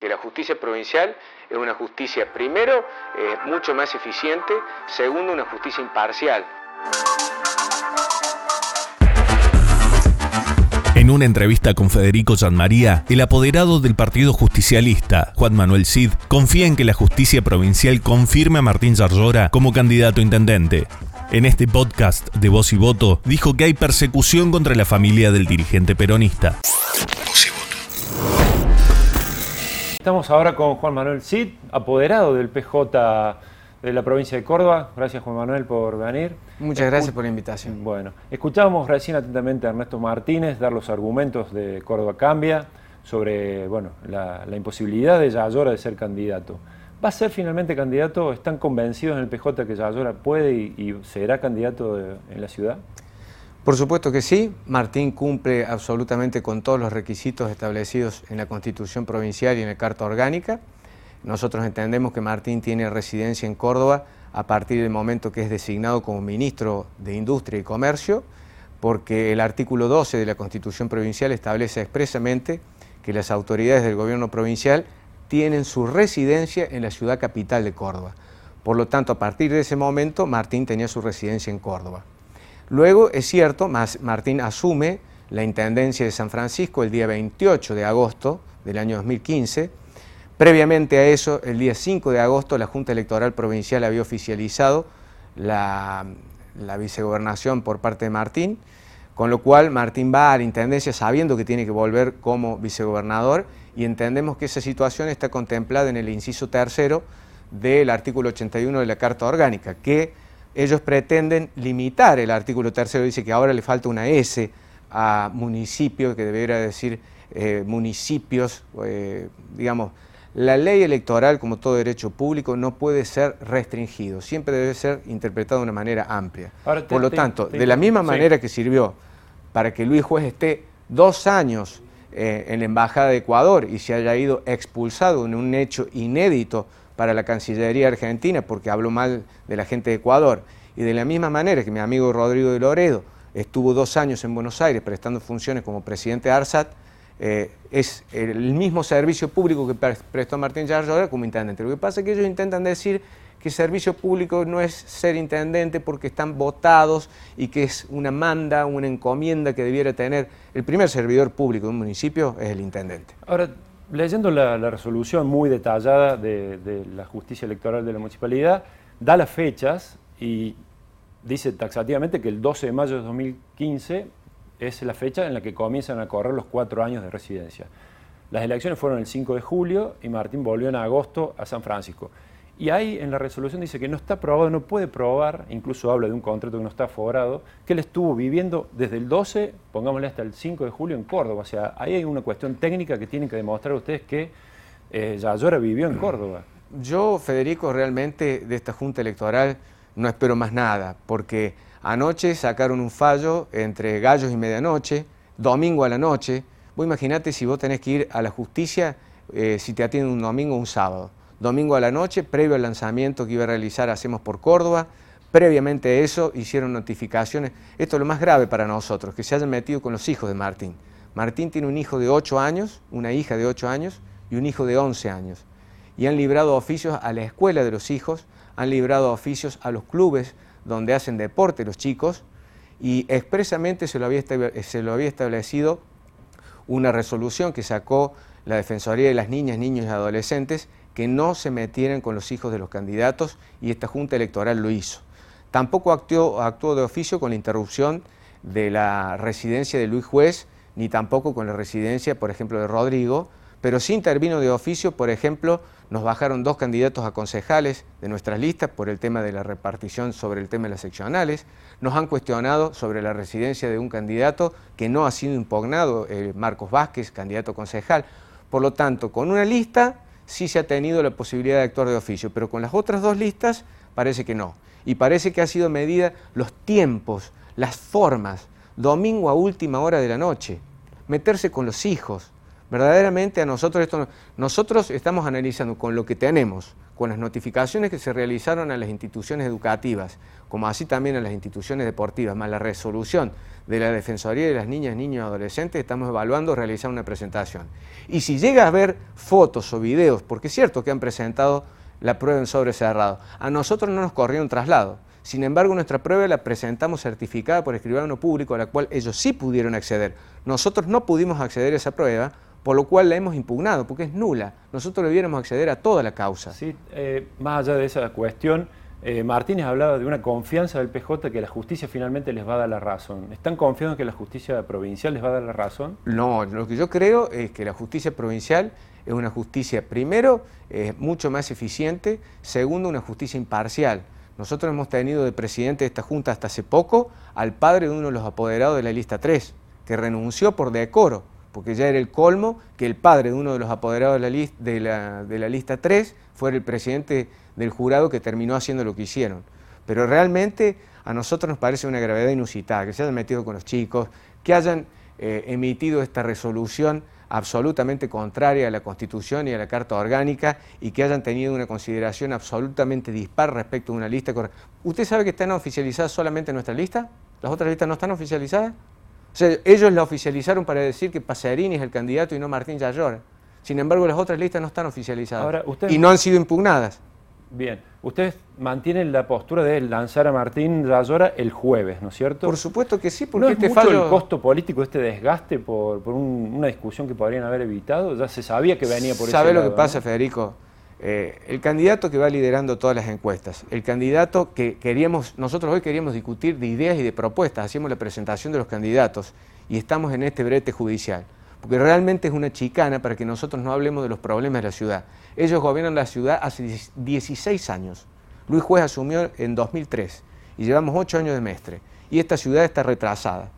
Que la justicia provincial es una justicia, primero, eh, mucho más eficiente, segundo, una justicia imparcial. En una entrevista con Federico María, el apoderado del Partido Justicialista, Juan Manuel Cid, confía en que la justicia provincial confirme a Martín Zarlora como candidato a intendente. En este podcast de Voz y Voto dijo que hay persecución contra la familia del dirigente peronista. Estamos ahora con Juan Manuel Cid, apoderado del PJ de la provincia de Córdoba. Gracias Juan Manuel por venir. Muchas gracias por la invitación. Bueno, escuchábamos recién atentamente a Ernesto Martínez dar los argumentos de Córdoba Cambia sobre bueno, la, imposibilidad de Yayora de ser candidato. ¿Va a ser finalmente candidato? ¿Están convencidos en el PJ que Yayora puede y, será candidato en la ciudad? Por supuesto que sí. Martín cumple absolutamente con todos los requisitos establecidos en la Constitución Provincial y en la Carta Orgánica. Nosotros entendemos que Martín tiene residencia en Córdoba a partir del momento que es designado como ministro de Industria y Comercio, porque el artículo 12 de la Constitución Provincial establece expresamente que las autoridades del gobierno provincial tienen su residencia en la ciudad capital de Córdoba. Por lo tanto, a partir de ese momento, Martín tenía su residencia en Córdoba. Luego, es cierto, Martín asume la Intendencia de San Francisco el día 28 de agosto del año 2015, Previamente a eso, el día 5 de agosto, la Junta Electoral Provincial había oficializado la, vicegobernación por parte de Martín, con lo cual Martín va a la Intendencia sabiendo que tiene que volver como vicegobernador y entendemos que esa situación está contemplada en el inciso tercero del artículo 81 de la Carta Orgánica, que ellos pretenden limitar el artículo tercero, dice que ahora le falta una S a municipio, que debería decir eh, municipios, eh, digamos, la ley electoral, como todo derecho público, no puede ser restringido, siempre debe ser interpretado de una manera amplia. Por lo tanto, de la misma manera que sirvió para que Luis Juez esté dos años eh, en la Embajada de Ecuador y se haya ido expulsado en un hecho inédito para la Cancillería Argentina porque habló mal de la gente de Ecuador, y de la misma manera que mi amigo Rodrigo de Loredo estuvo dos años en Buenos Aires prestando funciones como presidente de ARSAT, eh, es el mismo servicio público que prestó Martín Yarrola como intendente. Lo que pasa es que ellos intentan decir que servicio público no es ser intendente porque están votados y que es una manda, una encomienda que debiera tener el primer servidor público de un municipio es el intendente. Ahora, leyendo la, resolución muy detallada de, de la justicia electoral de la municipalidad, da las fechas y dice taxativamente que el 12 de mayo de 2015 es la fecha en la que comienzan a correr los cuatro años de residencia. Las elecciones fueron el 5 de julio y Martín volvió en agosto a San Francisco. Y ahí en la resolución dice que no está probado, no puede probar, incluso habla de un contrato que no está aforado, que él estuvo viviendo desde el 12, pongámosle hasta el 5 de julio en Córdoba. O sea, ahí hay una cuestión técnica que tienen que demostrar ustedes que eh, Yayora vivió en Córdoba. Yo, Federico, realmente de esta Junta Electoral no espero más nada, porque Anoche sacaron un fallo entre gallos y medianoche, domingo a la noche. Vos imaginate si vos tenés que ir a la justicia eh, si te atienden un domingo o un sábado. Domingo a la noche, previo al lanzamiento que iba a realizar Hacemos por Córdoba, previamente a eso hicieron notificaciones. Esto es lo más grave para nosotros, que se hayan metido con los hijos de Martín. Martín tiene un hijo de 8 años, una hija de 8 años y un hijo de 11 años. Y han librado oficios a la escuela de los hijos, han librado oficios a los clubes, donde hacen deporte los chicos, y expresamente se lo había, se lo había establecido una resolución que sacó la Defensoría de las Niñas, Niños y Adolescentes, que no se metieran con los hijos de los candidatos, y esta Junta Electoral lo hizo. Tampoco actuó, de oficio con la interrupción de la residencia de Luis Juez, ni tampoco con la residencia, por ejemplo, de Rodrigo, pero sí intervino de oficio, por ejemplo, nos bajaron dos candidatos a concejales de nuestras listas por el tema de la repartición sobre el tema de las seccionales, nos han cuestionado sobre la residencia de un candidato que no ha sido impugnado, eh, Marcos Vázquez, candidato concejal. Por lo tanto, con una lista sí se ha tenido la posibilidad de actuar de oficio, pero con las otras dos listas parece que no. Y parece que ha sido medida los tiempos, las formas, domingo a última hora de la noche, meterse con los hijos, Verdaderamente a nosotros esto, nosotros estamos analizando con lo que tenemos, con las notificaciones que se realizaron a las instituciones educativas, como así también a las instituciones deportivas, más la resolución de la Defensoría de las Niñas, Niños y Adolescentes, estamos evaluando realizar una presentación. Y si llega a haber fotos o videos, porque es cierto que han presentado la prueba en sobre cerrado, a nosotros no nos corrió un traslado. Sin embargo, nuestra prueba la presentamos certificada por escribano público, a la cual ellos sí pudieron acceder. Nosotros no pudimos acceder a esa prueba, por lo cual la hemos impugnado, porque es nula. Nosotros debiéramos acceder a toda la causa. Sí, eh, más allá de esa cuestión, eh, Martínez hablaba de una confianza del PJ que la justicia finalmente les va a dar la razón. ¿Están confiados en que la justicia provincial les va a dar la razón? No, lo que yo creo es que la justicia provincial es una justicia, primero, mucho más eficiente, segundo, una justicia imparcial. Nosotros hemos tenido de presidente de esta Junta hasta hace poco al padre de uno de los apoderados de la lista 3, que renunció por decoro, porque ya era el colmo que el padre de uno de los apoderados de la, lista 3 fuera el presidente del jurado que terminó haciendo lo que hicieron. Pero realmente a nosotros nos parece una gravedad inusitada, que se hayan metido con los chicos, que hayan eh, emitido esta resolución absolutamente contraria a la Constitución y a la Carta Orgánica y que hayan tenido una consideración absolutamente dispar respecto a una lista. ¿Usted sabe que están oficializadas solamente nuestra lista? ¿Las otras listas no están oficializadas? O sea, ellos la oficializaron para decir que Paserini es el candidato y no Martín Yallora. Sin embargo, las otras listas no están oficializadas y no han sido impugnadas. Bien, ustedes mantienen la postura de lanzar a Martín Rayora el jueves, ¿no es cierto? Por supuesto que sí, porque ¿No es este mucho el costo político, este desgaste por, una discusión que podrían haber evitado? Ya se sabía que venía por eso. ¿Sabe lo que pasa, Federico? Eh, el candidato que va liderando todas las encuestas, el candidato que queríamos, nosotros hoy queríamos discutir de ideas y de propuestas, hacíamos la presentación de los candidatos y estamos en este brete judicial porque realmente es una chicana para que nosotros no hablemos de los problemas de la ciudad. Ellos gobiernan la ciudad hace 16 años. Luis Juez asumió en 2003 y llevamos 8 años de mestre. Y esta ciudad está retrasada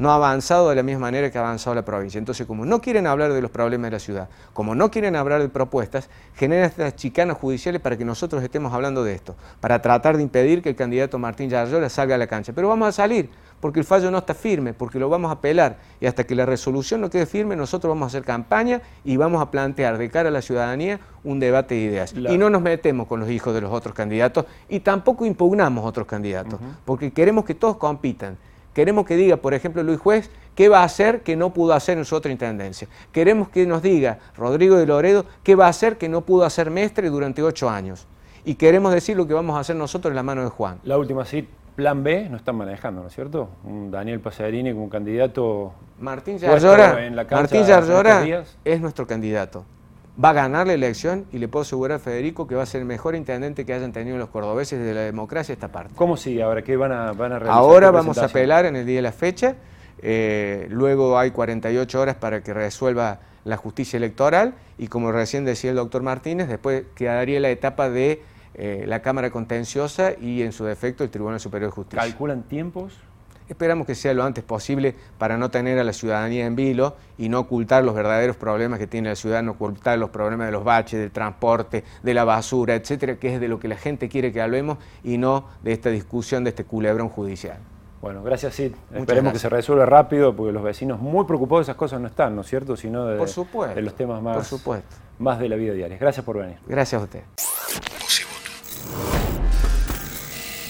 no ha avanzado de la misma manera que ha avanzado la provincia. Entonces, como no quieren hablar de los problemas de la ciudad, como no quieren hablar de propuestas, generan estas chicanas judiciales para que nosotros estemos hablando de esto, para tratar de impedir que el candidato Martín Yarrola salga a la cancha. Pero vamos a salir, porque el fallo no está firme, porque lo vamos a apelar, y hasta que la resolución no quede firme, nosotros vamos a hacer campaña y vamos a plantear de cara a la ciudadanía un debate de ideas. Y no nos metemos con los hijos de los otros candidatos y tampoco impugnamos otros candidatos, porque queremos que todos compitan. Queremos que diga, por ejemplo, Luis Juez, qué va a hacer que no pudo hacer en su otra intendencia. Queremos que nos diga Rodrigo de Loredo qué va a hacer que no pudo hacer Mestre durante ocho años. Y queremos decir lo que vamos a hacer nosotros en la mano de Juan. La última, sí, plan B no están manejando, ¿no es cierto? Un Daniel Pasarini como candidato. Martín Yarlora, Martín Yarlora es nuestro candidato va a ganar la elección y le puedo asegurar a Federico que va a ser el mejor intendente que hayan tenido los cordobeses de la democracia esta parte. ¿Cómo sigue ahora? ¿Qué van a, van a realizar? Ahora vamos a apelar en el día de la fecha, eh, luego hay 48 horas para que resuelva la justicia electoral y como recién decía el doctor Martínez, después quedaría la etapa de eh, la Cámara Contenciosa y en su defecto el Tribunal Superior de Justicia. ¿Calculan tiempos? Esperamos que sea lo antes posible para no tener a la ciudadanía en vilo y no ocultar los verdaderos problemas que tiene la ciudad, no ocultar los problemas de los baches, del transporte, de la basura, etcétera, que es de lo que la gente quiere que hablemos y no de esta discusión de este culebrón judicial. Bueno, gracias Sid. Esperemos que se resuelva rápido porque los vecinos muy preocupados de esas cosas no están, ¿no es cierto? Sino de, de los temas más, por supuesto. más de la vida diaria. Gracias por venir. Gracias a usted.